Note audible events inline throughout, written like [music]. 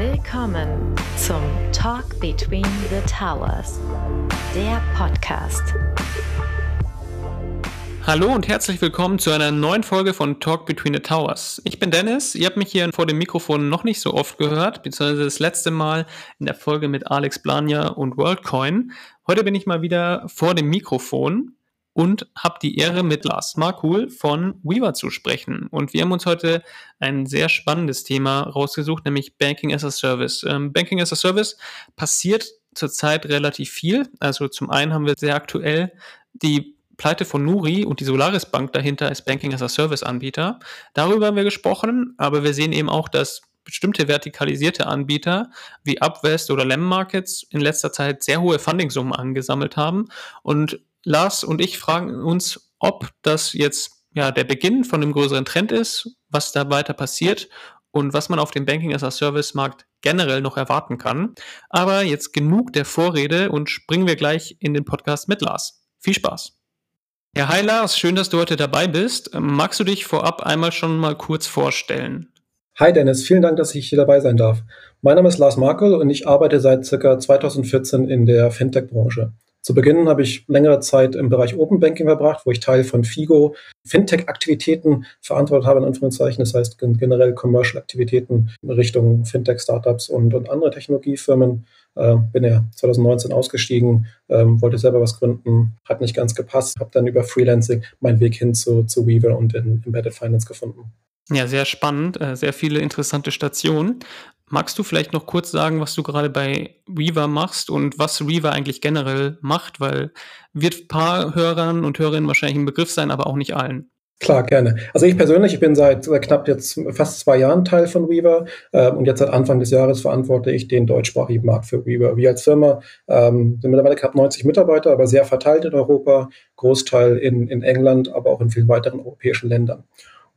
Willkommen zum Talk Between the Towers, der Podcast. Hallo und herzlich willkommen zu einer neuen Folge von Talk Between the Towers. Ich bin Dennis, ihr habt mich hier vor dem Mikrofon noch nicht so oft gehört, beziehungsweise das letzte Mal in der Folge mit Alex Blania und WorldCoin. Heute bin ich mal wieder vor dem Mikrofon und habe die Ehre, mit Lars Markul von Weaver zu sprechen. Und wir haben uns heute ein sehr spannendes Thema rausgesucht, nämlich Banking as a Service. Ähm, Banking as a Service passiert zurzeit relativ viel. Also zum einen haben wir sehr aktuell die Pleite von Nuri und die Solaris Bank dahinter als Banking as a Service Anbieter. Darüber haben wir gesprochen, aber wir sehen eben auch, dass bestimmte vertikalisierte Anbieter wie Upwest oder Lem Markets in letzter Zeit sehr hohe Fundingsummen angesammelt haben und Lars und ich fragen uns, ob das jetzt ja der Beginn von einem größeren Trend ist, was da weiter passiert und was man auf dem Banking as a Service Markt generell noch erwarten kann. Aber jetzt genug der Vorrede und springen wir gleich in den Podcast mit Lars. Viel Spaß. Ja, hi Lars, schön, dass du heute dabei bist. Magst du dich vorab einmal schon mal kurz vorstellen? Hi Dennis, vielen Dank, dass ich hier dabei sein darf. Mein Name ist Lars Markel und ich arbeite seit circa 2014 in der Fintech-Branche. Zu Beginn habe ich längere Zeit im Bereich Open Banking verbracht, wo ich Teil von FIGO Fintech-Aktivitäten verantwortet habe, in Anführungszeichen. Das heißt generell Commercial-Aktivitäten in Richtung Fintech-Startups und, und andere Technologiefirmen. Äh, bin ja 2019 ausgestiegen, ähm, wollte selber was gründen, hat nicht ganz gepasst, habe dann über Freelancing meinen Weg hin zu, zu Weaver und in Embedded Finance gefunden. Ja, sehr spannend, äh, sehr viele interessante Stationen. Magst du vielleicht noch kurz sagen, was du gerade bei Weaver machst und was Weaver eigentlich generell macht? Weil wird ein paar Hörern und Hörerinnen wahrscheinlich ein Begriff sein, aber auch nicht allen. Klar, gerne. Also ich persönlich, ich bin seit, seit knapp jetzt fast zwei Jahren Teil von Weaver äh, und jetzt seit Anfang des Jahres verantworte ich den deutschsprachigen Markt für Weaver. Wir als Firma ähm, sind mittlerweile knapp 90 Mitarbeiter, aber sehr verteilt in Europa, Großteil in, in England, aber auch in vielen weiteren europäischen Ländern.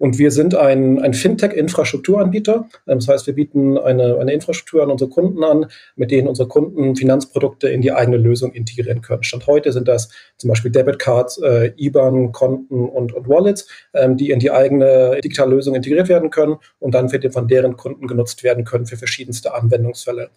Und wir sind ein, ein Fintech-Infrastrukturanbieter. Ähm, das heißt, wir bieten eine, eine Infrastruktur an unsere Kunden an, mit denen unsere Kunden Finanzprodukte in die eigene Lösung integrieren können. Stand heute sind das zum Beispiel Debitcards, äh, IBAN, Konten und, und Wallets, ähm, die in die eigene digitale Lösung integriert werden können und dann von deren Kunden genutzt werden können für verschiedenste Anwendungsfälle.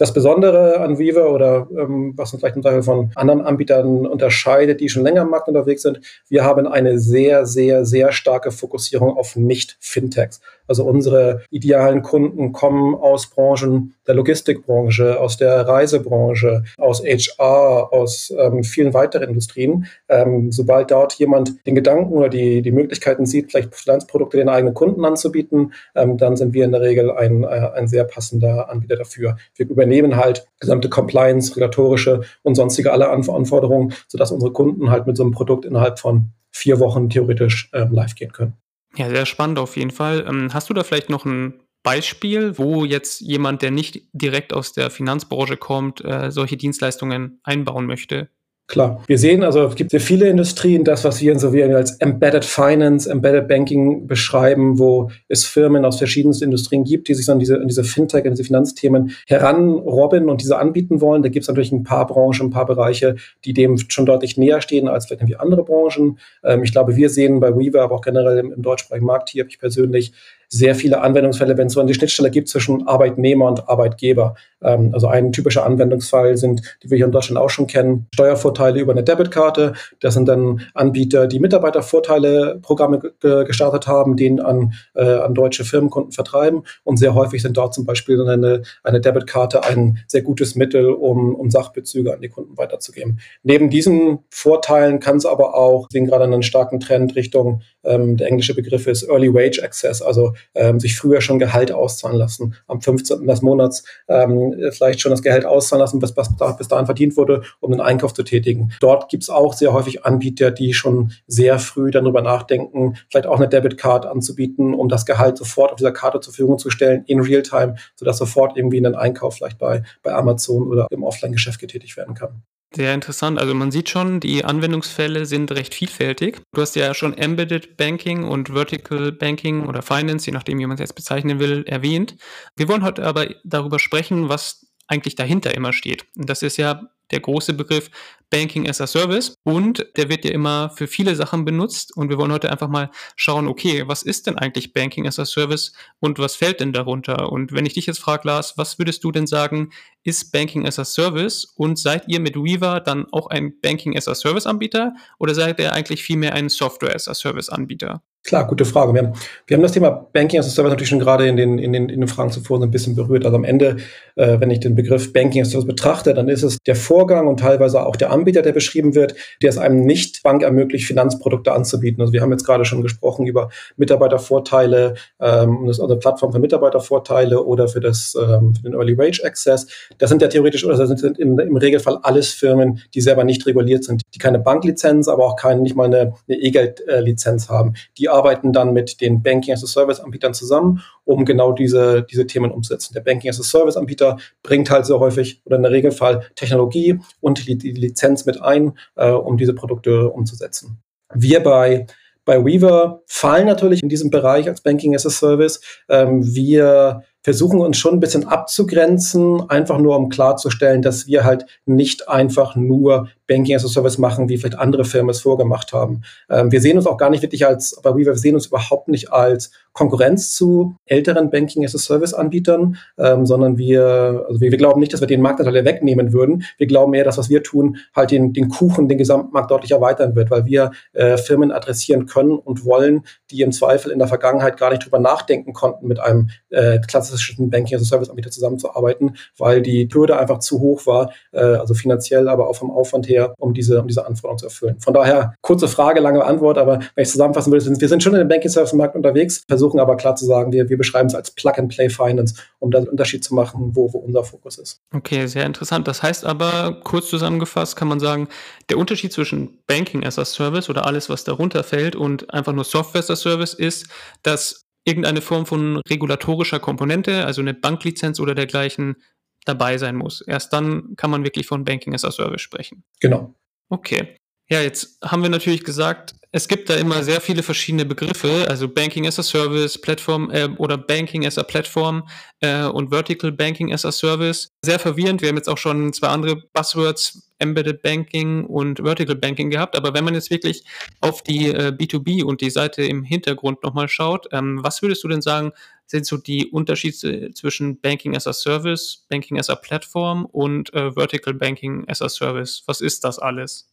Das Besondere an Viva oder ähm, was uns vielleicht im Teil von anderen Anbietern unterscheidet, die schon länger am Markt unterwegs sind, wir haben eine sehr, sehr, sehr starke Fokussierung auf Nicht-Fintechs. Also unsere idealen Kunden kommen aus Branchen der Logistikbranche, aus der Reisebranche, aus HR, aus ähm, vielen weiteren Industrien. Ähm, sobald dort jemand den Gedanken oder die, die Möglichkeiten sieht, vielleicht Finanzprodukte den eigenen Kunden anzubieten, ähm, dann sind wir in der Regel ein, äh, ein sehr passender Anbieter dafür. Wir übernehmen halt gesamte Compliance, regulatorische und sonstige alle Anforderungen, sodass unsere Kunden halt mit so einem Produkt innerhalb von vier Wochen theoretisch ähm, live gehen können. Ja, sehr spannend auf jeden Fall. Ähm, hast du da vielleicht noch ein Beispiel, wo jetzt jemand, der nicht direkt aus der Finanzbranche kommt, äh, solche Dienstleistungen einbauen möchte? Klar. Wir sehen also, es gibt sehr viele Industrien, das, was wir so wie als Embedded Finance, Embedded Banking beschreiben, wo es Firmen aus verschiedensten Industrien gibt, die sich an diese, an diese Fintech, an diese Finanzthemen heranrobben und diese anbieten wollen. Da gibt es natürlich ein paar Branchen, ein paar Bereiche, die dem schon deutlich näher stehen als vielleicht irgendwie andere Branchen. Ähm, ich glaube, wir sehen bei Weaver, aber auch generell im, im deutschsprachigen Markt hier, habe ich persönlich sehr viele Anwendungsfälle, wenn es so eine Schnittstelle gibt zwischen Arbeitnehmer und Arbeitgeber. Ähm, also ein typischer Anwendungsfall sind, die wir hier in Deutschland auch schon kennen, Steuervorteile über eine Debitkarte. Das sind dann Anbieter, die Mitarbeitervorteile-Programme gestartet haben, den an, äh, an deutsche Firmenkunden vertreiben. Und sehr häufig sind dort zum Beispiel eine, eine Debitkarte ein sehr gutes Mittel, um, um Sachbezüge an die Kunden weiterzugeben. Neben diesen Vorteilen kann es aber auch, wir sehen gerade einen starken Trend Richtung, ähm, der englische Begriff ist Early Wage Access, also ähm, sich früher schon Gehalt auszahlen lassen. Am 15. des Monats ähm, vielleicht schon das Gehalt auszahlen lassen, was, was da, bis dahin verdient wurde, um den Einkauf zu tätigen. Dort gibt es auch sehr häufig Anbieter, die schon sehr früh darüber nachdenken, vielleicht auch eine Debitcard anzubieten, um das Gehalt sofort auf dieser Karte zur Verfügung zu stellen, in Realtime, sodass sofort irgendwie ein Einkauf vielleicht bei, bei Amazon oder im Offline-Geschäft getätigt werden kann. Sehr interessant. Also man sieht schon, die Anwendungsfälle sind recht vielfältig. Du hast ja schon Embedded Banking und Vertical Banking oder Finance, je nachdem, wie man es jetzt bezeichnen will, erwähnt. Wir wollen heute aber darüber sprechen, was eigentlich dahinter immer steht. Und das ist ja der große Begriff Banking as a Service und der wird ja immer für viele Sachen benutzt und wir wollen heute einfach mal schauen, okay, was ist denn eigentlich Banking as a Service und was fällt denn darunter? Und wenn ich dich jetzt frage, Lars, was würdest du denn sagen, ist Banking as a Service und seid ihr mit Weaver dann auch ein Banking as a Service Anbieter oder seid ihr eigentlich vielmehr ein Software as a Service Anbieter? Klar, gute Frage. Wir haben, wir haben das Thema Banking as a Service natürlich schon gerade in den, in den, in den Fragen zuvor so ein bisschen berührt. Also am Ende, äh, wenn ich den Begriff Banking as a Service betrachte, dann ist es der Vorgang und teilweise auch der Anbieter, der beschrieben wird, der es einem nicht Bank ermöglicht, Finanzprodukte anzubieten. Also wir haben jetzt gerade schon gesprochen über Mitarbeitervorteile, ähm, das ist eine Plattform für Mitarbeitervorteile oder für, das, ähm, für den Early Wage Access. Das sind ja theoretisch oder das sind in, im Regelfall alles Firmen, die selber nicht reguliert sind, die keine Banklizenz, aber auch keine, nicht mal eine, eine E-Geld-Lizenz haben, die arbeiten dann mit den Banking as a Service Anbietern zusammen, um genau diese, diese Themen umzusetzen. Der Banking as a Service Anbieter bringt halt sehr häufig oder in der Regelfall Technologie und die, die Lizenz mit ein, äh, um diese Produkte umzusetzen. Wir bei bei Weaver fallen natürlich in diesem Bereich als Banking as a Service. Ähm, wir versuchen uns schon ein bisschen abzugrenzen, einfach nur um klarzustellen, dass wir halt nicht einfach nur Banking as a Service machen, wie vielleicht andere Firmen es vorgemacht haben. Ähm, wir sehen uns auch gar nicht wirklich als, bei Weaver, wir sehen uns überhaupt nicht als Konkurrenz zu älteren Banking as a Service Anbietern, ähm, sondern wir, also wir, wir, glauben nicht, dass wir den Marktanteil wegnehmen würden. Wir glauben eher, dass was wir tun, halt den, den Kuchen, den Gesamtmarkt deutlich erweitern wird, weil wir äh, Firmen adressieren können und wollen, die im Zweifel in der Vergangenheit gar nicht drüber nachdenken konnten, mit einem äh, klassischen Banking as a Service Anbieter zusammenzuarbeiten, weil die Hürde einfach zu hoch war, äh, also finanziell, aber auch vom Aufwand her her, um diese, um diese Anforderungen zu erfüllen. Von daher, kurze Frage, lange Antwort, aber wenn ich zusammenfassen würde, wir sind schon in dem Banking-Service-Markt unterwegs, versuchen aber klar zu sagen, wir, wir beschreiben es als Plug-and-Play-Finance, um da einen Unterschied zu machen, wo, wo unser Fokus ist. Okay, sehr interessant. Das heißt aber, kurz zusammengefasst, kann man sagen, der Unterschied zwischen Banking as a Service oder alles, was darunter fällt und einfach nur Software as a Service ist, dass irgendeine Form von regulatorischer Komponente, also eine Banklizenz oder dergleichen, dabei sein muss. Erst dann kann man wirklich von Banking as a Service sprechen. Genau. Okay. Ja, jetzt haben wir natürlich gesagt, es gibt da immer sehr viele verschiedene Begriffe, also Banking as a Service, Plattform äh, oder Banking as a Platform äh, und Vertical Banking as a Service. Sehr verwirrend. Wir haben jetzt auch schon zwei andere Buzzwords, Embedded Banking und Vertical Banking gehabt. Aber wenn man jetzt wirklich auf die äh, B2B und die Seite im Hintergrund nochmal schaut, ähm, was würdest du denn sagen, sind so die Unterschiede zwischen Banking as a Service, Banking as a Platform und äh, Vertical Banking as a Service? Was ist das alles?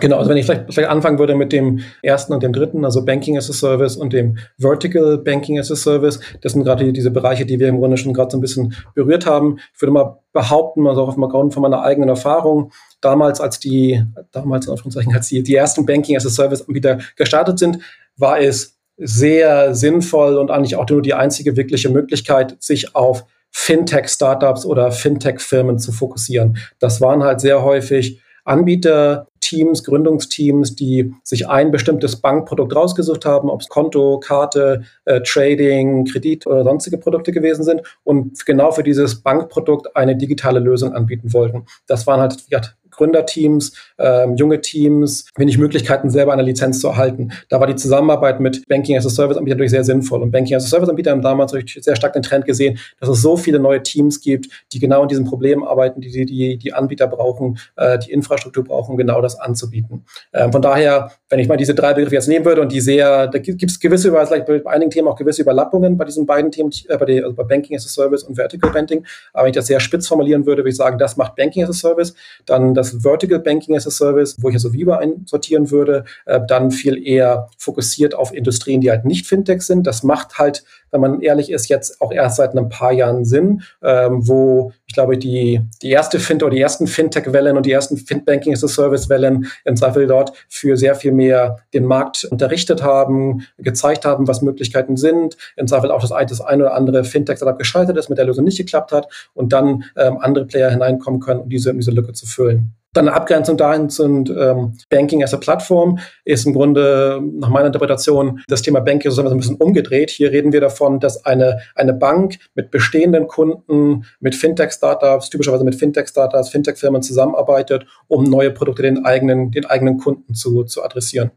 Genau, also wenn ich vielleicht, vielleicht anfangen würde mit dem ersten und dem dritten, also Banking as a Service und dem Vertical Banking as a Service, das sind gerade diese Bereiche, die wir im Grunde schon gerade so ein bisschen berührt haben. Ich würde mal behaupten, also auf dem Grund von meiner eigenen Erfahrung, damals als die, damals in Anführungszeichen, als die, die ersten Banking as a Service Anbieter gestartet sind, war es sehr sinnvoll und eigentlich auch nur die einzige wirkliche Möglichkeit, sich auf Fintech-Startups oder Fintech-Firmen zu fokussieren. Das waren halt sehr häufig Anbieterteams, Gründungsteams, die sich ein bestimmtes Bankprodukt rausgesucht haben, ob es Konto, Karte, äh, Trading, Kredit oder sonstige Produkte gewesen sind und genau für dieses Bankprodukt eine digitale Lösung anbieten wollten. Das waren halt ja, Gründerteams, ähm, junge Teams, wenig Möglichkeiten, selber eine Lizenz zu erhalten. Da war die Zusammenarbeit mit Banking as a Service Anbietern natürlich sehr sinnvoll. Und Banking as a Service Anbieter haben damals sehr stark den Trend gesehen, dass es so viele neue Teams gibt, die genau in diesen Problemen arbeiten, die die, die Anbieter brauchen, äh, die Infrastruktur brauchen, genau das anzubieten. Ähm, von daher, wenn ich mal diese drei Begriffe jetzt nehmen würde und die sehr, da gibt es gewisse, vielleicht bei einigen Themen auch gewisse Überlappungen bei diesen beiden Themen, äh, bei, der, also bei Banking as a Service und Vertical Banking. Aber wenn ich das sehr spitz formulieren würde, würde ich sagen, das macht Banking as a Service, dann das Vertical Banking as a Service, wo ich also Viva einsortieren würde, äh, dann viel eher fokussiert auf Industrien, die halt nicht Fintech sind. Das macht halt, wenn man ehrlich ist, jetzt auch erst seit ein paar Jahren Sinn, ähm, wo ich glaube, die, die erste Fintech oder die ersten Fintech-Wellen und die ersten Fintbanking as a Service-Wellen im Zweifel dort für sehr viel mehr den Markt unterrichtet haben, gezeigt haben, was Möglichkeiten sind. Im Zweifel auch das, das eine oder andere Fintech-Startup gescheitert ist, mit der Lösung nicht geklappt hat und dann ähm, andere Player hineinkommen können, um diese, um diese Lücke zu füllen. Dann eine Abgrenzung dahin sind ähm, Banking as a Plattform ist im Grunde nach meiner Interpretation das Thema Banking so ein bisschen umgedreht. Hier reden wir davon, dass eine, eine Bank mit bestehenden Kunden, mit Fintech-Startups, typischerweise mit Fintech-Startups, Fintech-Firmen zusammenarbeitet, um neue Produkte den eigenen, den eigenen Kunden zu, zu adressieren.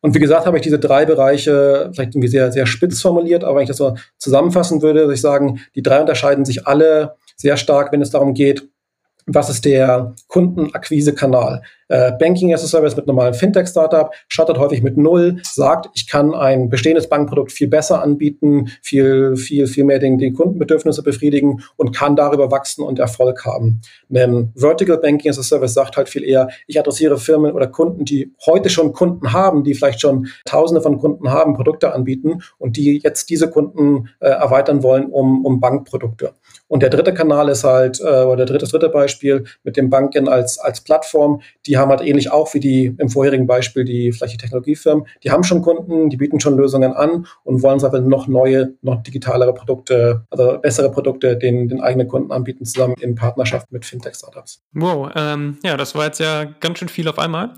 Und wie gesagt, habe ich diese drei Bereiche vielleicht irgendwie sehr, sehr spitz formuliert, aber wenn ich das so zusammenfassen würde, würde ich sagen, die drei unterscheiden sich alle sehr stark, wenn es darum geht, was ist der Kundenakquisekanal? Äh, Banking as a Service mit normalen Fintech-Startup startet häufig mit Null, sagt, ich kann ein bestehendes Bankprodukt viel besser anbieten, viel, viel, viel mehr den, den Kundenbedürfnisse befriedigen und kann darüber wachsen und Erfolg haben. Denn Vertical Banking as a Service sagt halt viel eher, ich adressiere Firmen oder Kunden, die heute schon Kunden haben, die vielleicht schon Tausende von Kunden haben, Produkte anbieten und die jetzt diese Kunden äh, erweitern wollen um, um Bankprodukte. Und der dritte Kanal ist halt, äh, oder der dritte, dritte Beispiel mit dem Banken als, als Plattform, die haben halt ähnlich auch wie die im vorherigen Beispiel die vielleicht die Technologiefirmen, die haben schon Kunden, die bieten schon Lösungen an und wollen einfach noch neue, noch digitalere Produkte, also bessere Produkte den, den eigenen Kunden anbieten, zusammen in Partnerschaft mit Fintech-Startups. Wow, ähm, ja, das war jetzt ja ganz schön viel auf einmal.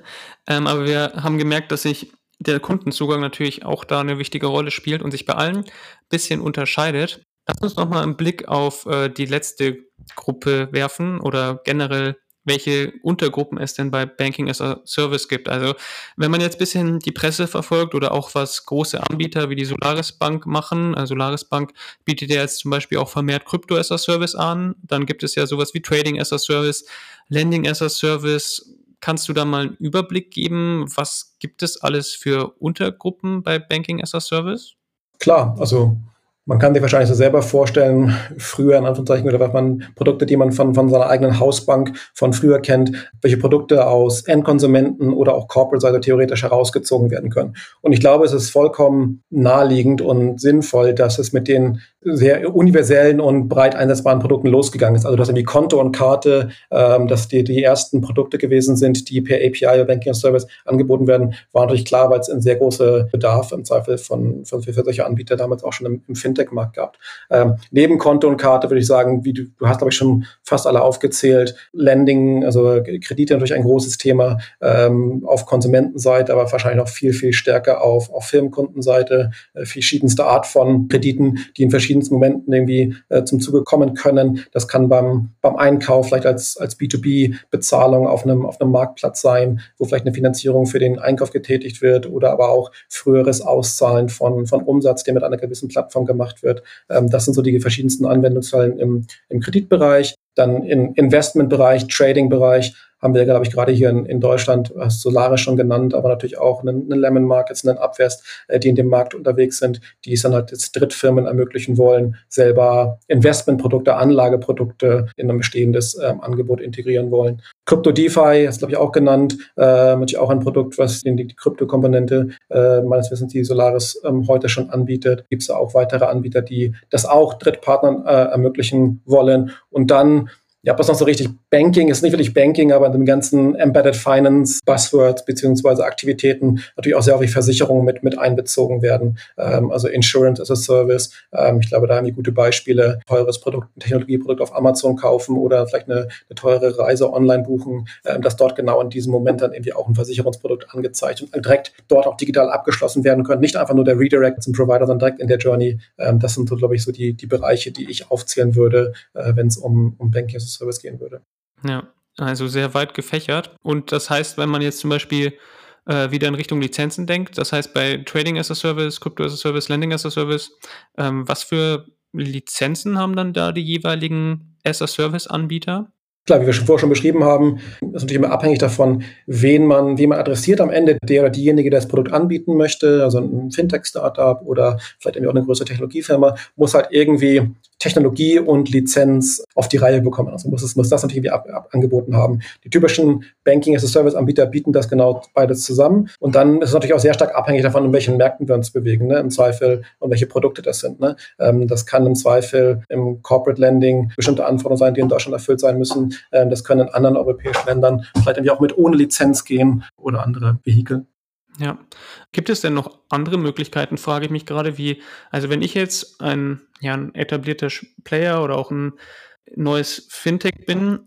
[laughs] ähm, aber wir haben gemerkt, dass sich der Kundenzugang natürlich auch da eine wichtige Rolle spielt und sich bei allen ein bisschen unterscheidet. Lass uns nochmal einen Blick auf äh, die letzte Gruppe werfen oder generell welche Untergruppen es denn bei Banking as a Service gibt. Also wenn man jetzt ein bisschen die Presse verfolgt oder auch was große Anbieter wie die Solaris Bank machen, also Solaris Bank bietet ja jetzt zum Beispiel auch vermehrt Krypto as a Service an, dann gibt es ja sowas wie Trading as a Service, Lending as a Service. Kannst du da mal einen Überblick geben, was gibt es alles für Untergruppen bei Banking as a Service? Klar, also man kann sich wahrscheinlich so selber vorstellen, früher in Anführungszeichen, oder was man Produkte, die man von, von seiner eigenen Hausbank von früher kennt, welche Produkte aus Endkonsumenten oder auch Corporate-Seite theoretisch herausgezogen werden können. Und ich glaube, es ist vollkommen naheliegend und sinnvoll, dass es mit den sehr universellen und breit einsetzbaren Produkten losgegangen ist. Also dass irgendwie Konto und Karte, ähm, dass die, die ersten Produkte gewesen sind, die per API oder Banking Service angeboten werden, war natürlich klar, weil es ein sehr großer Bedarf im Zweifel von, von für solche Anbieter damals auch schon im, im Fintech-Markt gab. Ähm, neben Konto und Karte würde ich sagen, wie du, du hast, glaube ich, schon fast alle aufgezählt. Lending, also Kredite natürlich ein großes Thema ähm, auf Konsumentenseite, aber wahrscheinlich noch viel, viel stärker auf, auf Firmenkundenseite, äh, verschiedenste Art von Krediten, die in verschiedenen verschiedensten Momenten irgendwie äh, zum Zuge kommen können. Das kann beim, beim Einkauf vielleicht als, als B2B-Bezahlung auf einem, auf einem Marktplatz sein, wo vielleicht eine Finanzierung für den Einkauf getätigt wird oder aber auch früheres Auszahlen von, von Umsatz, der mit einer gewissen Plattform gemacht wird. Ähm, das sind so die verschiedensten Anwendungsfällen im, im Kreditbereich. Dann im Investmentbereich, Trading-Bereich haben wir, glaube ich, gerade hier in, in Deutschland, hast Solaris schon genannt, aber natürlich auch einen, einen Lemon Markets, einen Abwest, äh, die in dem Markt unterwegs sind, die es dann halt jetzt Drittfirmen ermöglichen wollen, selber Investmentprodukte, Anlageprodukte in ein bestehendes ähm, Angebot integrieren wollen. Crypto DeFi, ist glaube ich auch genannt, äh, natürlich auch ein Produkt, was die, die Krypto-Komponente äh, meines Wissens die Solaris ähm, heute schon anbietet. Gibt es auch weitere Anbieter, die das auch Drittpartnern äh, ermöglichen wollen. Und dann ja, was noch so richtig Banking ist nicht wirklich Banking, aber in dem ganzen Embedded Finance Buzzwords beziehungsweise Aktivitäten natürlich auch sehr häufig Versicherungen mit, mit einbezogen werden. Ähm, also Insurance as a Service. Ähm, ich glaube, da haben wir gute Beispiele. Teures Produkt, Technologieprodukt auf Amazon kaufen oder vielleicht eine, eine teure Reise online buchen, ähm, dass dort genau in diesem Moment dann irgendwie auch ein Versicherungsprodukt angezeigt und direkt dort auch digital abgeschlossen werden können. Nicht einfach nur der Redirect zum Provider, sondern direkt in der Journey. Ähm, das sind so, glaube ich, so die, die Bereiche, die ich aufzählen würde, äh, wenn es um, um Banking as a Service gehen würde. Ja, also sehr weit gefächert. Und das heißt, wenn man jetzt zum Beispiel äh, wieder in Richtung Lizenzen denkt, das heißt bei Trading as a Service, Crypto as a Service, Lending as a Service, ähm, was für Lizenzen haben dann da die jeweiligen as a Service-Anbieter? Klar, wie wir schon vorher schon beschrieben haben, ist natürlich immer abhängig davon, wen man, wen man adressiert am Ende, der oder diejenige, der das Produkt anbieten möchte, also ein Fintech-Startup oder vielleicht irgendwie auch eine größere Technologiefirma, muss halt irgendwie Technologie und Lizenz auf die Reihe bekommen. Also muss, es, muss das natürlich ab, ab, angeboten haben. Die typischen Banking-as-a-Service-Anbieter bieten das genau beides zusammen. Und dann ist es natürlich auch sehr stark abhängig davon, in welchen Märkten wir uns bewegen, ne? im Zweifel und welche Produkte das sind. Ne? Ähm, das kann im Zweifel im Corporate Lending bestimmte Anforderungen sein, die in Deutschland erfüllt sein müssen. Ähm, das können in anderen europäischen Ländern vielleicht irgendwie auch mit ohne Lizenz gehen oder andere Vehikel. Ja. Gibt es denn noch andere Möglichkeiten, frage ich mich gerade, wie, also wenn ich jetzt ein, ja, ein etablierter Player oder auch ein neues Fintech bin,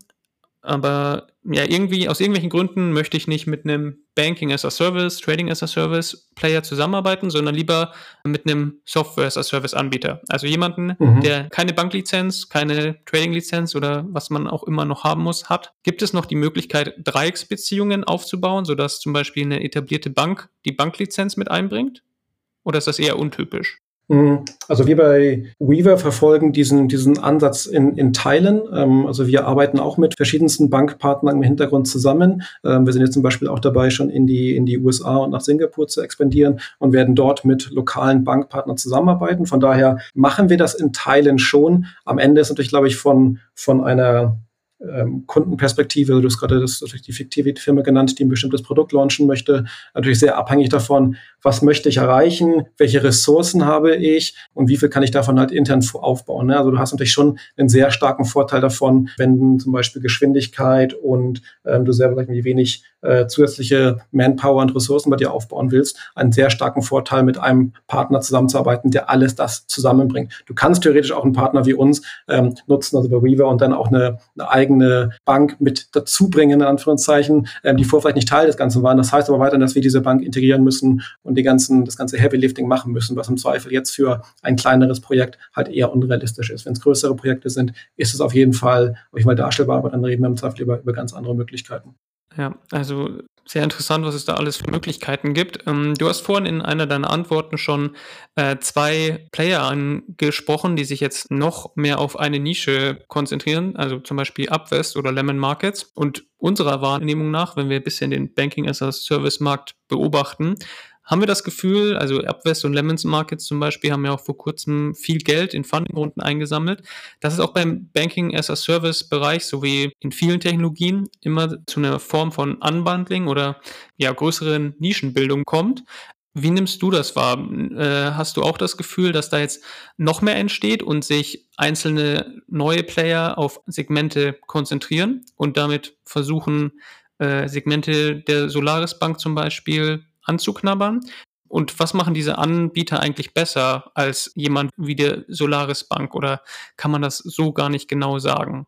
aber ja, irgendwie, aus irgendwelchen Gründen möchte ich nicht mit einem Banking as a Service, Trading as a Service Player zusammenarbeiten, sondern lieber mit einem Software as a Service Anbieter. Also jemanden, mhm. der keine Banklizenz, keine Trading-Lizenz oder was man auch immer noch haben muss, hat. Gibt es noch die Möglichkeit, Dreiecksbeziehungen aufzubauen, sodass zum Beispiel eine etablierte Bank die Banklizenz mit einbringt? Oder ist das eher untypisch? Mhm. Also wir bei Weaver verfolgen diesen, diesen Ansatz in, in Teilen. Ähm, also wir arbeiten auch mit verschiedensten Bankpartnern im Hintergrund zusammen. Ähm, wir sind jetzt zum Beispiel auch dabei, schon in die, in die USA und nach Singapur zu expandieren und werden dort mit lokalen Bankpartnern zusammenarbeiten. Von daher machen wir das in Teilen schon. Am Ende ist natürlich, glaube ich, von, von einer ähm, Kundenperspektive, du hast gerade das, natürlich die fiktive Firma genannt, die ein bestimmtes Produkt launchen möchte, natürlich sehr abhängig davon, was möchte ich erreichen, welche Ressourcen habe ich und wie viel kann ich davon halt intern aufbauen. Ne? Also du hast natürlich schon einen sehr starken Vorteil davon, wenn zum Beispiel Geschwindigkeit und ähm, du selber wie wenig äh, zusätzliche Manpower und Ressourcen bei dir aufbauen willst, einen sehr starken Vorteil mit einem Partner zusammenzuarbeiten, der alles das zusammenbringt. Du kannst theoretisch auch einen Partner wie uns ähm, nutzen, also bei Weaver und dann auch eine, eine eigene Bank mit dazu bringen, in Anführungszeichen, ähm, die vorher vielleicht nicht Teil des Ganzen waren. Das heißt aber weiterhin, dass wir diese Bank integrieren müssen und die ganzen, das ganze Heavy Lifting machen müssen, was im Zweifel jetzt für ein kleineres Projekt halt eher unrealistisch ist. Wenn es größere Projekte sind, ist es auf jeden Fall, auf jeden Fall darstellbar, aber dann reden wir im Zweifel über, über ganz andere Möglichkeiten. Ja, also sehr interessant, was es da alles für Möglichkeiten gibt. Ähm, du hast vorhin in einer deiner Antworten schon äh, zwei Player angesprochen, die sich jetzt noch mehr auf eine Nische konzentrieren, also zum Beispiel Upvest oder Lemon Markets. Und unserer Wahrnehmung nach, wenn wir ein bisschen den Banking as a Service Markt beobachten, haben wir das Gefühl, also Upwest und Lemons Markets zum Beispiel haben ja auch vor kurzem viel Geld in Fundingrunden eingesammelt, dass es auch beim Banking as a Service Bereich sowie in vielen Technologien immer zu einer Form von Unbundling oder ja größeren Nischenbildung kommt. Wie nimmst du das wahr? Äh, hast du auch das Gefühl, dass da jetzt noch mehr entsteht und sich einzelne neue Player auf Segmente konzentrieren und damit versuchen, äh, Segmente der Solaris Bank zum Beispiel anzuknabbern. Und was machen diese Anbieter eigentlich besser als jemand wie der Solaris Bank oder kann man das so gar nicht genau sagen?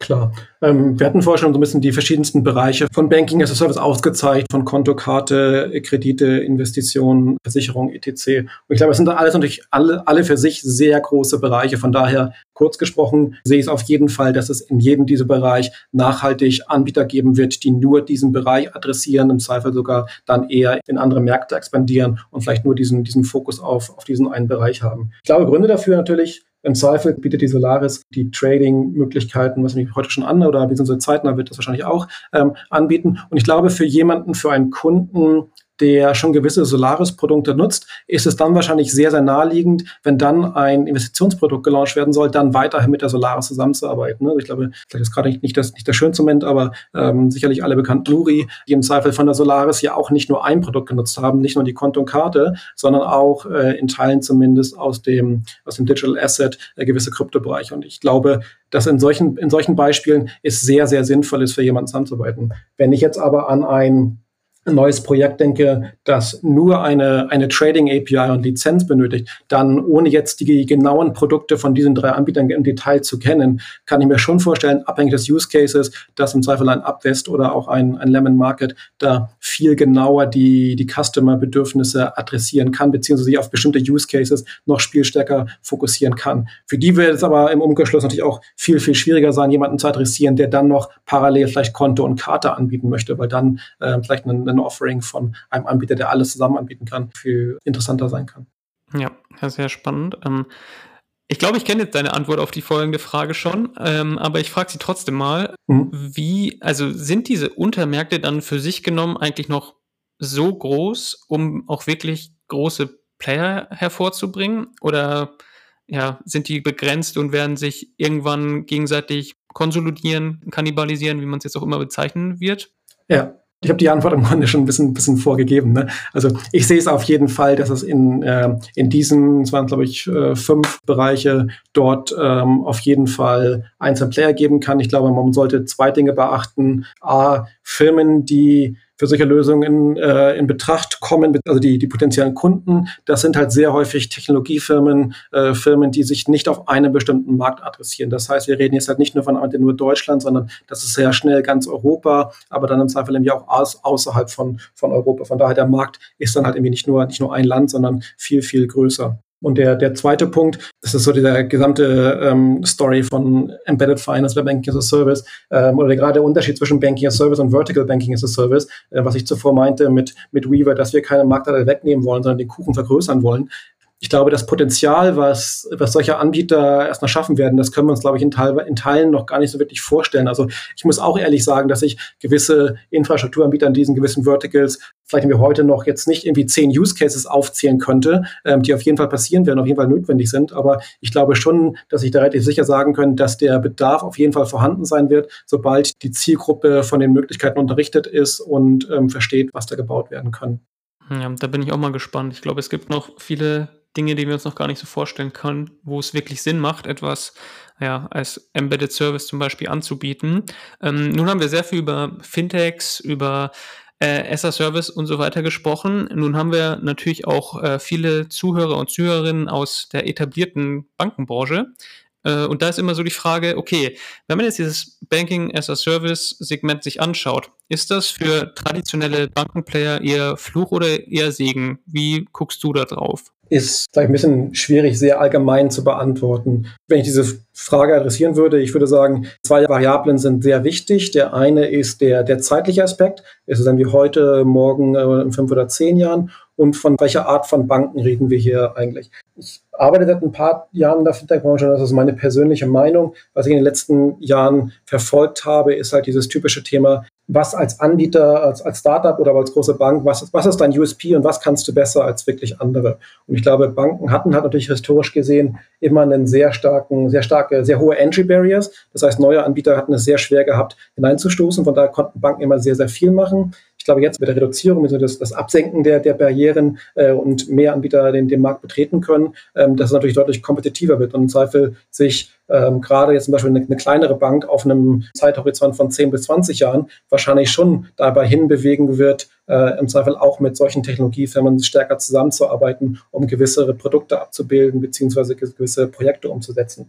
Klar. Ähm, wir hatten vorher schon so ein bisschen die verschiedensten Bereiche von Banking as a Service ausgezeigt, von Kontokarte, Kredite, Investitionen, Versicherung, etc. Und ich glaube, es sind alles natürlich alle, alle für sich sehr große Bereiche. Von daher, kurz gesprochen, sehe ich es auf jeden Fall, dass es in jedem dieser Bereich nachhaltig Anbieter geben wird, die nur diesen Bereich adressieren, im Zweifel sogar dann eher in andere Märkte expandieren und vielleicht nur diesen, diesen Fokus auf, auf diesen einen Bereich haben. Ich glaube, Gründe dafür natürlich im Zweifel bietet die Solaris die Trading-Möglichkeiten, was nämlich heute schon an oder beziehungsweise zeitnah wird das wahrscheinlich auch ähm, anbieten. Und ich glaube, für jemanden, für einen Kunden, der schon gewisse Solaris-Produkte nutzt, ist es dann wahrscheinlich sehr, sehr naheliegend, wenn dann ein Investitionsprodukt gelauncht werden soll, dann weiterhin mit der Solaris zusammenzuarbeiten. Also ich glaube, vielleicht ist gerade nicht, das, nicht der schönste Moment, aber ähm, sicherlich alle bekannt Luri, die im Zweifel von der Solaris ja auch nicht nur ein Produkt genutzt haben, nicht nur die Konto und Karte, sondern auch äh, in Teilen zumindest aus dem, aus dem Digital Asset äh, gewisse Kryptobereiche. Und ich glaube, dass in solchen, in solchen Beispielen es sehr, sehr sinnvoll ist, für jemanden zusammenzuarbeiten. Wenn ich jetzt aber an ein ein neues Projekt denke, das nur eine, eine Trading API und Lizenz benötigt, dann ohne jetzt die genauen Produkte von diesen drei Anbietern im Detail zu kennen, kann ich mir schon vorstellen, abhängig des Use Cases, dass im Zweifel ein Upwest oder auch ein, ein Lemon Market da viel genauer die, die Customer-Bedürfnisse adressieren kann, beziehungsweise sich auf bestimmte Use Cases noch spielstärker fokussieren kann. Für die wird es aber im Umkehrschluss natürlich auch viel, viel schwieriger sein, jemanden zu adressieren, der dann noch parallel vielleicht Konto und Karte anbieten möchte, weil dann äh, vielleicht ein ein Offering von einem Anbieter, der alles zusammen anbieten kann, viel interessanter sein kann. Ja, sehr spannend. Ähm, ich glaube, ich kenne jetzt deine Antwort auf die folgende Frage schon, ähm, aber ich frage sie trotzdem mal, mhm. wie, also sind diese Untermärkte dann für sich genommen eigentlich noch so groß, um auch wirklich große Player hervorzubringen? Oder ja, sind die begrenzt und werden sich irgendwann gegenseitig konsolidieren, kannibalisieren, wie man es jetzt auch immer bezeichnen wird? Ja, ich habe die Antwort im Grunde schon ein bisschen, bisschen vorgegeben. Ne? Also ich sehe es auf jeden Fall, dass es in, äh, in diesen, es waren glaube ich äh, fünf Bereiche, dort ähm, auf jeden Fall einzelne Player geben kann. Ich glaube, man sollte zwei Dinge beachten. A, Firmen, die für solche Lösungen äh, in Betracht kommen, also die, die potenziellen Kunden. Das sind halt sehr häufig Technologiefirmen, äh, Firmen, die sich nicht auf einen bestimmten Markt adressieren. Das heißt, wir reden jetzt halt nicht nur von nur Deutschland, sondern das ist sehr schnell ganz Europa, aber dann im Zweifel irgendwie auch aus, außerhalb von, von Europa. Von daher der Markt ist dann halt irgendwie nicht nur, nicht nur ein Land, sondern viel, viel größer. Und der, der zweite Punkt, das ist so dieser gesamte ähm, Story von Embedded Finance oder Banking as a Service ähm, oder gerade der Unterschied zwischen Banking as a Service und Vertical Banking as a Service, äh, was ich zuvor meinte mit, mit Weaver, dass wir keine Marktanteile wegnehmen wollen, sondern den Kuchen vergrößern wollen ich glaube, das Potenzial, was, was solche Anbieter erst noch schaffen werden, das können wir uns, glaube ich, in, Teil, in Teilen noch gar nicht so wirklich vorstellen. Also ich muss auch ehrlich sagen, dass ich gewisse Infrastrukturanbieter in diesen gewissen Verticals vielleicht wir heute noch jetzt nicht irgendwie zehn Use Cases aufzählen könnte, ähm, die auf jeden Fall passieren werden, auf jeden Fall notwendig sind. Aber ich glaube schon, dass ich da relativ sicher sagen können, dass der Bedarf auf jeden Fall vorhanden sein wird, sobald die Zielgruppe von den Möglichkeiten unterrichtet ist und ähm, versteht, was da gebaut werden kann. Ja, da bin ich auch mal gespannt. Ich glaube, es gibt noch viele Dinge, die wir uns noch gar nicht so vorstellen können, wo es wirklich Sinn macht, etwas ja, als Embedded Service zum Beispiel anzubieten. Ähm, nun haben wir sehr viel über Fintechs, über äh, ESSA-Service und so weiter gesprochen. Nun haben wir natürlich auch äh, viele Zuhörer und Zuhörerinnen aus der etablierten Bankenbranche. Äh, und da ist immer so die Frage, okay, wenn man jetzt dieses Banking as a Service Segment sich anschaut, ist das für traditionelle Bankenplayer eher Fluch oder eher Segen? Wie guckst du da drauf? Ist vielleicht ein bisschen schwierig, sehr allgemein zu beantworten. Wenn ich diese Frage adressieren würde, ich würde sagen, zwei Variablen sind sehr wichtig. Der eine ist der, der zeitliche Aspekt. Ist es dann wie heute, morgen, äh, in fünf oder zehn Jahren? Und von welcher Art von Banken reden wir hier eigentlich? Ich arbeite seit ein paar Jahren in der Fintech-Branche, das ist meine persönliche Meinung. Was ich in den letzten Jahren verfolgt habe, ist halt dieses typische Thema, was als Anbieter, als, als Startup oder als große Bank, was, was ist dein USP und was kannst du besser als wirklich andere? Und ich glaube, Banken hatten halt natürlich historisch gesehen immer einen sehr starken, sehr starke, sehr hohe Entry Barriers. Das heißt, neue Anbieter hatten es sehr schwer gehabt, hineinzustoßen. Von daher konnten Banken immer sehr, sehr viel machen. Ich glaube, jetzt mit der Reduzierung, mit das, das Absenken der, der Barrieren äh, und mehr Anbieter den, den Markt betreten können, ähm, dass es natürlich deutlich kompetitiver wird und im Zweifel sich ähm, gerade jetzt zum Beispiel eine, eine, kleinere Bank auf einem Zeithorizont von 10 bis 20 Jahren wahrscheinlich schon dabei hinbewegen wird, äh, im Zweifel auch mit solchen Technologiefirmen stärker zusammenzuarbeiten, um gewisse Produkte abzubilden beziehungsweise gewisse Projekte umzusetzen.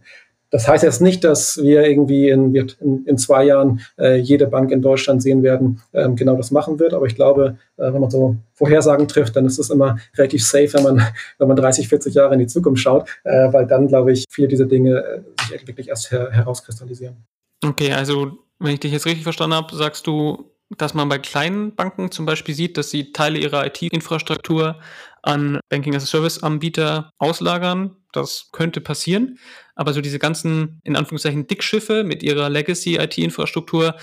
Das heißt jetzt nicht, dass wir irgendwie in, in, in zwei Jahren äh, jede Bank in Deutschland sehen werden, ähm, genau das machen wird. Aber ich glaube, äh, wenn man so Vorhersagen trifft, dann ist es immer relativ safe, wenn man, [laughs] wenn man 30, 40 Jahre in die Zukunft schaut, äh, weil dann, glaube ich, viele dieser Dinge äh, sich wirklich erst her herauskristallisieren. Okay, also wenn ich dich jetzt richtig verstanden habe, sagst du, dass man bei kleinen Banken zum Beispiel sieht, dass sie Teile ihrer IT-Infrastruktur an Banking-as-a-Service-Anbieter auslagern. Das könnte passieren. Aber so diese ganzen, in Anführungszeichen, Dickschiffe mit ihrer Legacy-IT-Infrastruktur,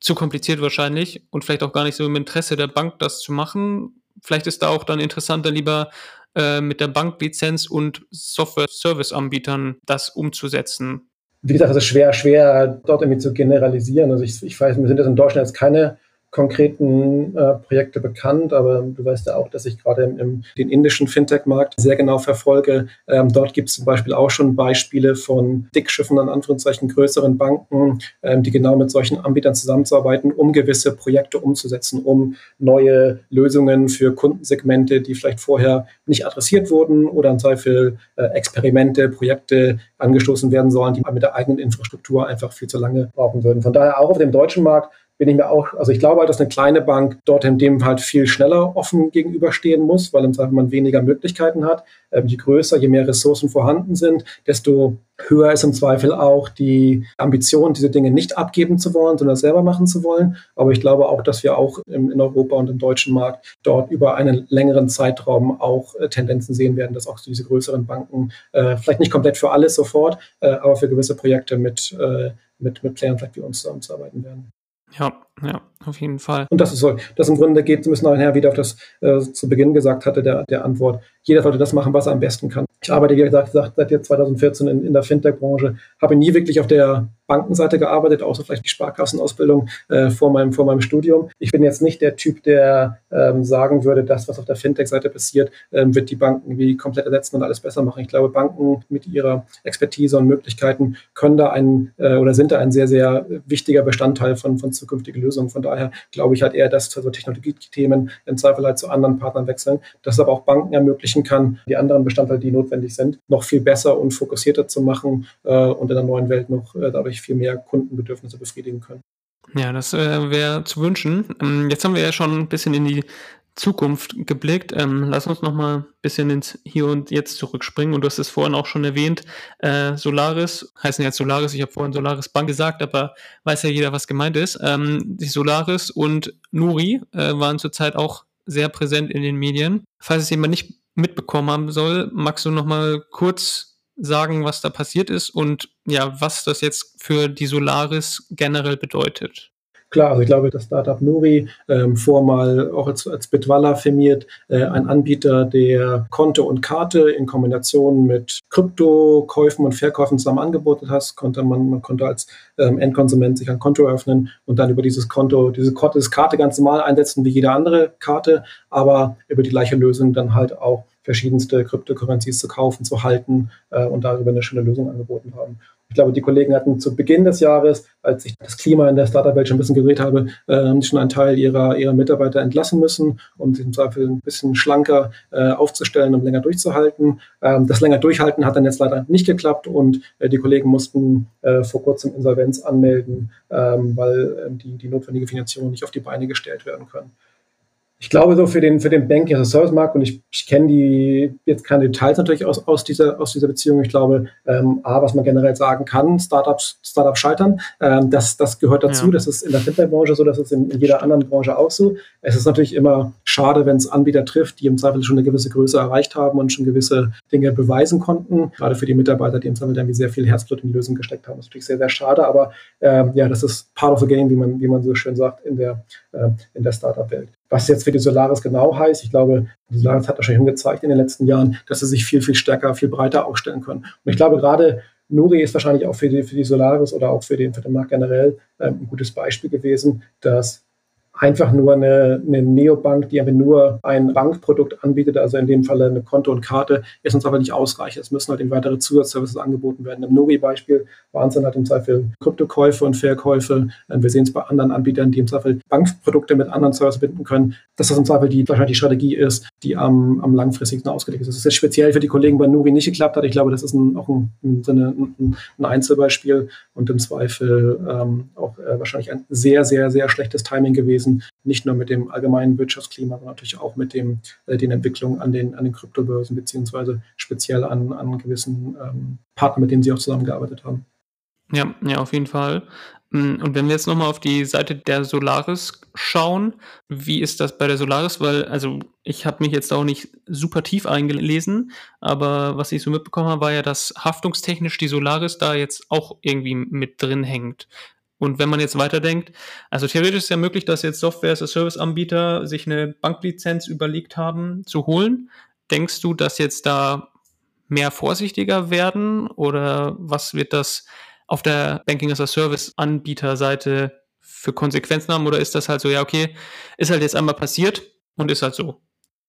zu kompliziert wahrscheinlich und vielleicht auch gar nicht so im Interesse der Bank, das zu machen. Vielleicht ist da auch dann interessanter, lieber äh, mit der Banklizenz und Software-Service-Anbietern das umzusetzen. Wie gesagt, es ist schwer, schwer dort irgendwie zu generalisieren. Also ich, ich weiß, wir sind jetzt in Deutschland jetzt keine konkreten äh, Projekte bekannt, aber du weißt ja auch, dass ich gerade im, im, den indischen Fintech-Markt sehr genau verfolge. Ähm, dort gibt es zum Beispiel auch schon Beispiele von Dickschiffen, an Anführungszeichen größeren Banken, ähm, die genau mit solchen Anbietern zusammenzuarbeiten, um gewisse Projekte umzusetzen, um neue Lösungen für Kundensegmente, die vielleicht vorher nicht adressiert wurden oder im Zweifel äh, Experimente, Projekte angestoßen werden sollen, die mit der eigenen Infrastruktur einfach viel zu lange brauchen würden. Von daher auch auf dem deutschen Markt bin ich mir auch, also ich glaube halt, dass eine kleine Bank dort in dem halt viel schneller offen gegenüberstehen muss, weil im Zweifel man weniger Möglichkeiten hat. Ähm, je größer, je mehr Ressourcen vorhanden sind, desto höher ist im Zweifel auch die Ambition, diese Dinge nicht abgeben zu wollen, sondern selber machen zu wollen. Aber ich glaube auch, dass wir auch im, in Europa und im deutschen Markt dort über einen längeren Zeitraum auch äh, Tendenzen sehen werden, dass auch diese größeren Banken äh, vielleicht nicht komplett für alles sofort, äh, aber für gewisse Projekte mit, äh, mit, mit Playern vielleicht wie uns zusammenzuarbeiten werden. Ja, ja, auf jeden Fall. Und das ist so, das im Grunde geht ein bisschen nachher wieder auf das äh, zu Beginn gesagt hatte, der, der Antwort. Jeder sollte das machen, was er am besten kann. Ich arbeite, wie gesagt, seit jetzt 2014 in, in der Fintech-Branche, habe nie wirklich auf der Bankenseite gearbeitet, außer vielleicht die Sparkassenausbildung äh, vor, meinem, vor meinem Studium. Ich bin jetzt nicht der Typ, der ähm, sagen würde, das, was auf der Fintech-Seite passiert, ähm, wird die Banken wie komplett ersetzen und alles besser machen. Ich glaube, Banken mit ihrer Expertise und Möglichkeiten können da ein äh, oder sind da ein sehr, sehr wichtiger Bestandteil von, von zukünftigen Lösungen. Von daher glaube ich halt eher, dass so Technologiethemen im Zweifel halt zu anderen Partnern wechseln, dass es aber auch Banken ermöglichen kann, die anderen Bestandteile, die notwendig sind, noch viel besser und fokussierter zu machen äh, und in der neuen Welt noch äh, dadurch dadurch viel mehr Kundenbedürfnisse befriedigen können. Ja, das äh, wäre zu wünschen. Ähm, jetzt haben wir ja schon ein bisschen in die Zukunft geblickt. Ähm, lass uns noch mal ein bisschen ins Hier und Jetzt zurückspringen. Und du hast es vorhin auch schon erwähnt. Äh, Solaris, heißen jetzt Solaris, ich habe vorhin Solaris Bank gesagt, aber weiß ja jeder, was gemeint ist. Ähm, die Solaris und Nuri äh, waren zurzeit auch sehr präsent in den Medien. Falls es jemand nicht mitbekommen haben soll. Magst du noch mal kurz sagen, was da passiert ist und ja, was das jetzt für die Solaris generell bedeutet? Klar, also ich glaube, das Startup Nuri, ähm, vormal auch als, als Bitwala firmiert, äh, ein Anbieter, der Konto und Karte in Kombination mit Kryptokäufen und Verkäufen zusammen angeboten hat, konnte man, man konnte als ähm, Endkonsument sich ein Konto öffnen und dann über dieses Konto, diese, diese Karte ganz normal einsetzen wie jede andere Karte, aber über die gleiche Lösung dann halt auch verschiedenste Kryptocurrencies zu kaufen, zu halten äh, und darüber eine schöne Lösung angeboten haben. Ich glaube, die Kollegen hatten zu Beginn des Jahres, als ich das Klima in der Startup-Welt schon ein bisschen gedreht habe, äh, schon einen Teil ihrer, ihrer Mitarbeiter entlassen müssen, um sich im Zweifel ein bisschen schlanker äh, aufzustellen, um länger durchzuhalten. Ähm, das länger durchhalten hat dann jetzt leider nicht geklappt und äh, die Kollegen mussten äh, vor kurzem Insolvenz anmelden, ähm, weil ähm, die, die notwendige Finanzierung nicht auf die Beine gestellt werden können ich glaube so für den, für den Banking as a Service Markt, und ich, ich kenne die jetzt keine Details natürlich aus, aus, dieser, aus dieser Beziehung. Ich glaube, ähm, A, was man generell sagen kann, Startups, Startups scheitern, ähm, das, das gehört dazu. Ja. Das ist in der Fintech-Branche so, das ist in, in, jeder anderen Branche auch so. Es ist natürlich immer schade, wenn es Anbieter trifft, die im Zweifel schon eine gewisse Größe erreicht haben und schon gewisse Dinge beweisen konnten. Gerade für die Mitarbeiter, die im Zweifel irgendwie sehr viel Herzblut in die Lösung gesteckt haben. Das ist natürlich sehr, sehr schade, aber ähm, ja, das ist part of the game, wie man, wie man so schön sagt, in der, äh, in der Startup-Welt. Was jetzt für die Solaris genau heißt, ich glaube, die Solaris hat wahrscheinlich gezeigt in den letzten Jahren, dass sie sich viel, viel stärker, viel breiter aufstellen können. Und ich glaube, gerade Nuri ist wahrscheinlich auch für die, für die Solaris oder auch für den, für den Markt generell ähm, ein gutes Beispiel gewesen, dass einfach nur eine, eine Neobank, die aber nur ein Bankprodukt anbietet, also in dem Fall eine Konto und Karte, ist uns aber nicht ausreichend. Es müssen halt eben weitere Zusatzservices angeboten werden. Im Novi-Beispiel waren es dann halt im Zweifel Kryptokäufe und Verkäufe. Ähm, wir sehen es bei anderen Anbietern, die im Zweifel Bankprodukte mit anderen Services binden können, dass das im Zweifel die, wahrscheinlich die Strategie ist, die am, am langfristigsten ausgelegt ist. Das ist jetzt speziell für die Kollegen bei Nuri nicht geklappt hat. Ich glaube, das ist ein, auch ein, ein, ein Einzelbeispiel und im Zweifel ähm, auch äh, wahrscheinlich ein sehr, sehr, sehr schlechtes Timing gewesen gewesen, nicht nur mit dem allgemeinen Wirtschaftsklima, sondern natürlich auch mit dem, äh, den Entwicklungen an den, an den Kryptobörsen, beziehungsweise speziell an, an gewissen ähm, Partnern, mit denen Sie auch zusammengearbeitet haben. Ja, ja, auf jeden Fall. Mm, und wenn wir jetzt nochmal auf die Seite der Solaris schauen, wie ist das bei der Solaris? Weil, also ich habe mich jetzt auch nicht super tief eingelesen, aber was ich so mitbekommen habe, war ja, dass haftungstechnisch die Solaris da jetzt auch irgendwie mit drin hängt. Und wenn man jetzt weiterdenkt, also theoretisch ist ja möglich, dass jetzt Software-as-a-Service-Anbieter sich eine Banklizenz überlegt haben zu holen. Denkst du, dass jetzt da mehr vorsichtiger werden oder was wird das auf der Banking-as-a-Service-Anbieterseite für Konsequenzen haben oder ist das halt so, ja, okay, ist halt jetzt einmal passiert und ist halt so?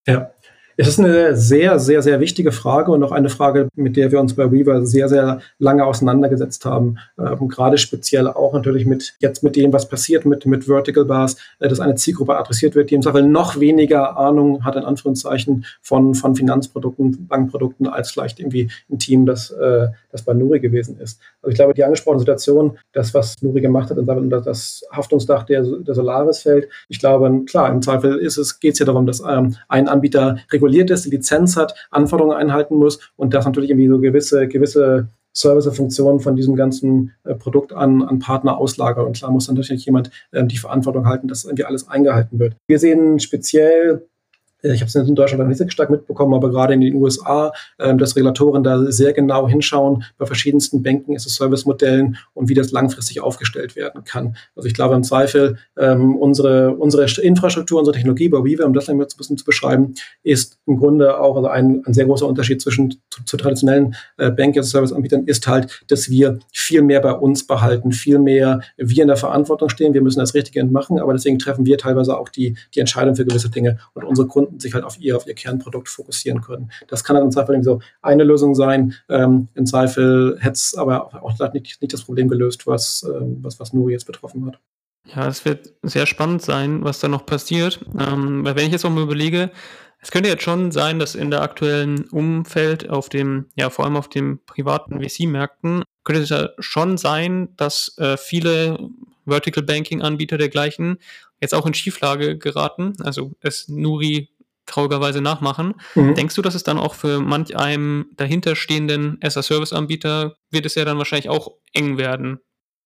Ja, es ist eine sehr, sehr, sehr wichtige Frage und auch eine Frage, mit der wir uns bei Weaver sehr, sehr lange auseinandergesetzt haben. Ähm, gerade speziell auch natürlich mit jetzt mit dem, was passiert mit, mit Vertical Bars, äh, dass eine Zielgruppe adressiert wird, die im Zweifel noch weniger Ahnung hat, in Anführungszeichen, von, von Finanzprodukten, Bankprodukten, als vielleicht irgendwie ein Team, das, äh, das bei Nuri gewesen ist. Also ich glaube, die angesprochene Situation, das, was Nuri gemacht hat, unter das Haftungsdach der, der Solaris fällt, ich glaube, klar, im Zweifel ist es, geht es ja darum, dass ähm, ein Anbieter reguliert reguliert ist, die Lizenz hat, Anforderungen einhalten muss und das natürlich irgendwie so gewisse, gewisse Service-Funktionen von diesem ganzen äh, Produkt an, an Partner auslagert. Und klar muss dann natürlich jemand ähm, die Verantwortung halten, dass irgendwie alles eingehalten wird. Wir sehen speziell ich habe es in Deutschland nicht sehr stark mitbekommen, aber gerade in den USA, ähm, dass Regulatoren da sehr genau hinschauen bei verschiedensten Banking as a Service Modellen und wie das langfristig aufgestellt werden kann. Also ich glaube im Zweifel ähm, unsere unsere Infrastruktur, unsere Technologie bei Weaver, um das ein bisschen zu beschreiben, ist im Grunde auch also ein, ein sehr großer Unterschied zwischen zu, zu traditionellen äh, Banking as a Service Anbietern ist halt, dass wir viel mehr bei uns behalten, viel mehr wir in der Verantwortung stehen. Wir müssen das Richtige machen, aber deswegen treffen wir teilweise auch die die Entscheidung für gewisse Dinge und unsere Kunden Kunden sich halt auf ihr, auf ihr Kernprodukt fokussieren können. Das kann dann im Zweifel so eine Lösung sein. Ähm, Im Zweifel hätte es aber auch nicht, nicht das Problem gelöst, was, ähm, was, was Nuri jetzt betroffen hat. Ja, es wird sehr spannend sein, was da noch passiert. Ähm, weil wenn ich jetzt auch mal überlege, es könnte jetzt schon sein, dass in der aktuellen Umfeld auf dem, ja, vor allem auf den privaten VC-Märkten, könnte es ja schon sein, dass äh, viele Vertical Banking Anbieter dergleichen jetzt auch in Schieflage geraten. Also es Nuri traurigerweise nachmachen. Mhm. Denkst du, dass es dann auch für manch einem dahinterstehenden as-a-Service-Anbieter wird es ja dann wahrscheinlich auch eng werden?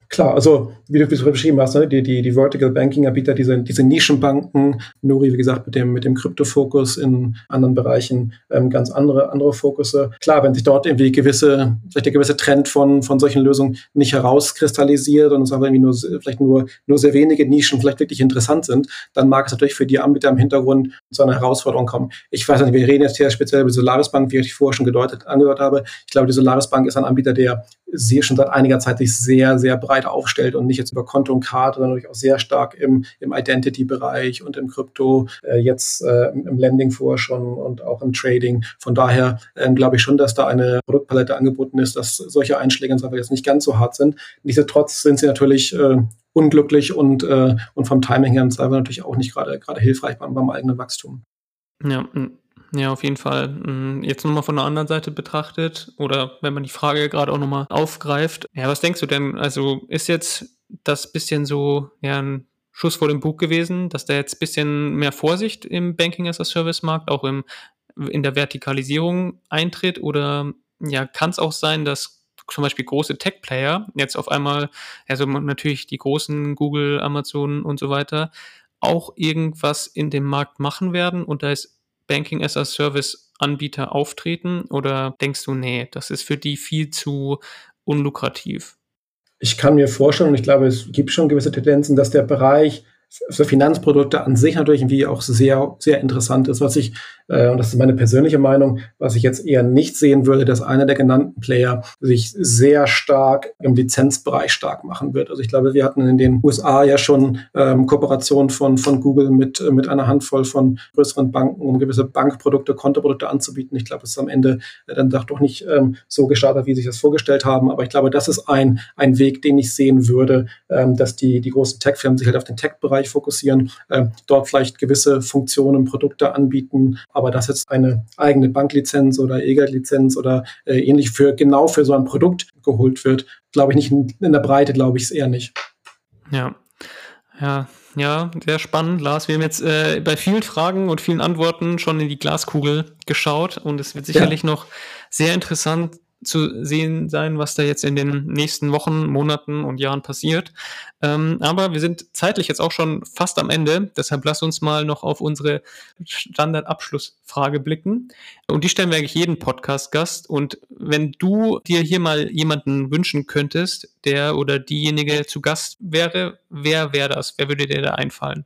Klar, also wie du es beschrieben hast, ne, die, die, die Vertical Banking-Anbieter, diese, diese Nischenbanken, Nuri, wie gesagt, mit dem, mit dem Kryptofokus in anderen Bereichen ähm, ganz andere, andere Fokusse. Klar, wenn sich dort irgendwie gewisse, vielleicht der gewisse Trend von, von solchen Lösungen nicht herauskristallisiert und es aber irgendwie nur, vielleicht nur, nur sehr wenige Nischen vielleicht wirklich interessant sind, dann mag es natürlich für die Anbieter im Hintergrund zu einer Herausforderung kommen. Ich weiß nicht, wir reden jetzt hier speziell über Solaris Bank, wie ich vorher schon gedeutet, angedeutet habe. Ich glaube, die Solaris Bank ist ein Anbieter, der sehr schon seit einiger Zeit sich sehr, sehr breit breit aufstellt und nicht jetzt über Konto und Karte, sondern natürlich auch sehr stark im, im Identity-Bereich und im Krypto, äh, jetzt äh, im Lending vor schon und auch im Trading. Von daher äh, glaube ich schon, dass da eine Produktpalette angeboten ist, dass solche Einschläge einfach jetzt nicht ganz so hart sind. Nichtsdestotrotz sind sie natürlich äh, unglücklich und, äh, und vom Timing her im Zweifel natürlich auch nicht gerade gerade hilfreich beim, beim eigenen Wachstum. Ja, ja, auf jeden Fall. Hm, jetzt nochmal von der anderen Seite betrachtet oder wenn man die Frage gerade auch nochmal aufgreift. Ja, was denkst du denn? Also ist jetzt das bisschen so ja, ein Schuss vor dem Bug gewesen, dass da jetzt bisschen mehr Vorsicht im Banking as a Service Markt, auch im, in der Vertikalisierung eintritt? Oder ja, kann es auch sein, dass zum Beispiel große Tech-Player jetzt auf einmal, also natürlich die großen Google, Amazon und so weiter, auch irgendwas in dem Markt machen werden und da ist Banking as a Service Anbieter auftreten oder denkst du, nee, das ist für die viel zu unlukrativ? Ich kann mir vorstellen, und ich glaube, es gibt schon gewisse Tendenzen, dass der Bereich für Finanzprodukte an sich natürlich irgendwie auch sehr, sehr interessant ist. Was ich, äh, und das ist meine persönliche Meinung, was ich jetzt eher nicht sehen würde, dass einer der genannten Player sich sehr stark im Lizenzbereich stark machen wird. Also ich glaube, wir hatten in den USA ja schon ähm, Kooperationen von, von Google mit, äh, mit einer Handvoll von größeren Banken, um gewisse Bankprodukte, Kontoprodukte anzubieten. Ich glaube, es ist am Ende dann doch nicht ähm, so gestartet, wie sie sich das vorgestellt haben. Aber ich glaube, das ist ein, ein Weg, den ich sehen würde, ähm, dass die, die großen Tech-Firmen sich halt auf den Tech-Bereich Bereich fokussieren, äh, dort vielleicht gewisse Funktionen, Produkte anbieten, aber dass jetzt eine eigene Banklizenz oder EGAT-Lizenz oder äh, ähnlich für genau für so ein Produkt geholt wird, glaube ich nicht in, in der Breite, glaube ich es eher nicht. Ja, ja, ja, sehr spannend, Lars. Wir haben jetzt äh, bei vielen Fragen und vielen Antworten schon in die Glaskugel geschaut und es wird sicherlich ja. noch sehr interessant zu sehen sein, was da jetzt in den nächsten Wochen, Monaten und Jahren passiert. Ähm, aber wir sind zeitlich jetzt auch schon fast am Ende. Deshalb lass uns mal noch auf unsere Standardabschlussfrage blicken. Und die stellen wir eigentlich jeden Podcast-Gast. Und wenn du dir hier mal jemanden wünschen könntest, der oder diejenige zu Gast wäre, wer wäre das? Wer würde dir da einfallen?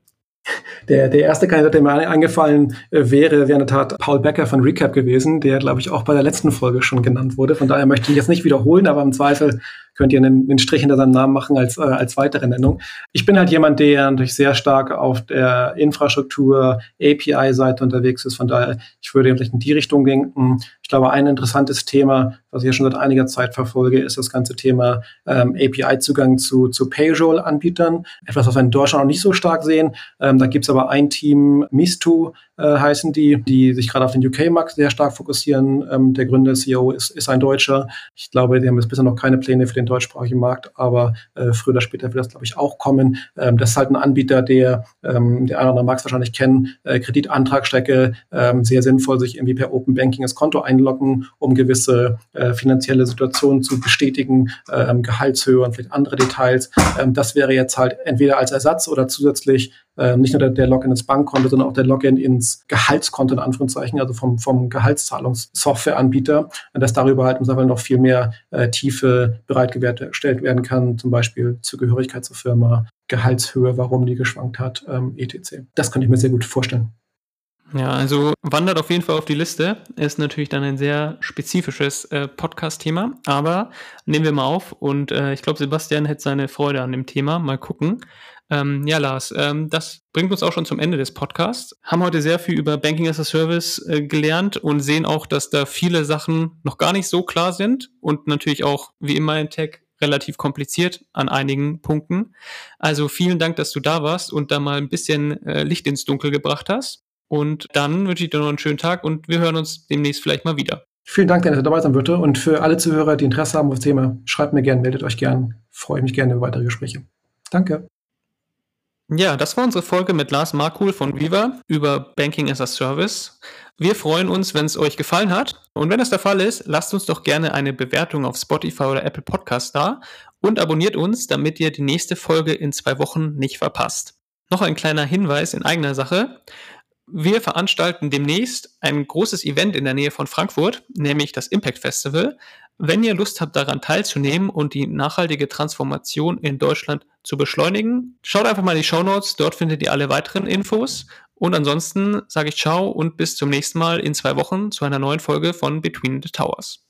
Der, der erste Kandidat, der mir eingefallen äh, wäre, wäre in der Tat Paul Becker von Recap gewesen, der, glaube ich, auch bei der letzten Folge schon genannt wurde. Von daher möchte ich jetzt nicht wiederholen, aber im Zweifel könnt ihr einen, einen Strich hinter seinem Namen machen als, äh, als weitere Nennung. Ich bin halt jemand, der natürlich sehr stark auf der Infrastruktur, API-Seite unterwegs ist. Von daher, ich würde vielleicht in die Richtung denken. Ich glaube, ein interessantes Thema, was ich ja schon seit einiger Zeit verfolge, ist das ganze Thema ähm, API-Zugang zu, zu Payroll-Anbietern. Etwas, was wir in Deutschland noch nicht so stark sehen. Ähm, da gibt's aber ein Team, Mistu äh, heißen die, die sich gerade auf den UK-Markt sehr stark fokussieren. Ähm, der Gründer, CEO, ist, ist ein Deutscher. Ich glaube, die haben jetzt bisher noch keine Pläne für den deutschsprachigen Markt, aber äh, früher oder später wird das, glaube ich, auch kommen. Ähm, das ist halt ein Anbieter, der, ähm, der eine oder andere mag es wahrscheinlich kennen, äh, Kreditantragstrecke, ähm, sehr sinnvoll, sich irgendwie per Open Banking das Konto einloggen, um gewisse äh, finanzielle Situationen zu bestätigen, ähm, Gehaltshöhe und vielleicht andere Details. Ähm, das wäre jetzt halt entweder als Ersatz oder zusätzlich äh, nicht nur der, der, Login ins Bankkonto, sondern auch der Login ins Gehaltskonto in Anführungszeichen, also vom, vom Gehaltszahlungssoftwareanbieter, dass darüber halt im noch viel mehr äh, Tiefe bereitgestellt werden kann, zum Beispiel Zugehörigkeit zur Firma, Gehaltshöhe, warum die geschwankt hat, ähm, etc. Das könnte ich mir sehr gut vorstellen. Ja, also wandert auf jeden Fall auf die Liste. Ist natürlich dann ein sehr spezifisches äh, Podcast-Thema, aber nehmen wir mal auf und äh, ich glaube, Sebastian hätte seine Freude an dem Thema. Mal gucken. Ähm, ja, Lars, ähm, das bringt uns auch schon zum Ende des Podcasts. Haben heute sehr viel über Banking as a Service äh, gelernt und sehen auch, dass da viele Sachen noch gar nicht so klar sind und natürlich auch wie immer in Tech relativ kompliziert an einigen Punkten. Also vielen Dank, dass du da warst und da mal ein bisschen äh, Licht ins Dunkel gebracht hast. Und dann wünsche ich dir noch einen schönen Tag und wir hören uns demnächst vielleicht mal wieder. Vielen Dank, dass ihr dabei sein würde. Und für alle Zuhörer, die Interesse haben auf das Thema, schreibt mir gerne, meldet euch gerne. Freue mich gerne über weitere Gespräche. Danke. Ja, das war unsere Folge mit Lars Markul von Viva über Banking as a Service. Wir freuen uns, wenn es euch gefallen hat. Und wenn das der Fall ist, lasst uns doch gerne eine Bewertung auf Spotify oder Apple Podcast da und abonniert uns, damit ihr die nächste Folge in zwei Wochen nicht verpasst. Noch ein kleiner Hinweis in eigener Sache. Wir veranstalten demnächst ein großes Event in der Nähe von Frankfurt, nämlich das Impact Festival. Wenn ihr Lust habt, daran teilzunehmen und die nachhaltige Transformation in Deutschland zu beschleunigen, schaut einfach mal in die Show Notes. Dort findet ihr alle weiteren Infos. Und ansonsten sage ich ciao und bis zum nächsten Mal in zwei Wochen zu einer neuen Folge von Between the Towers.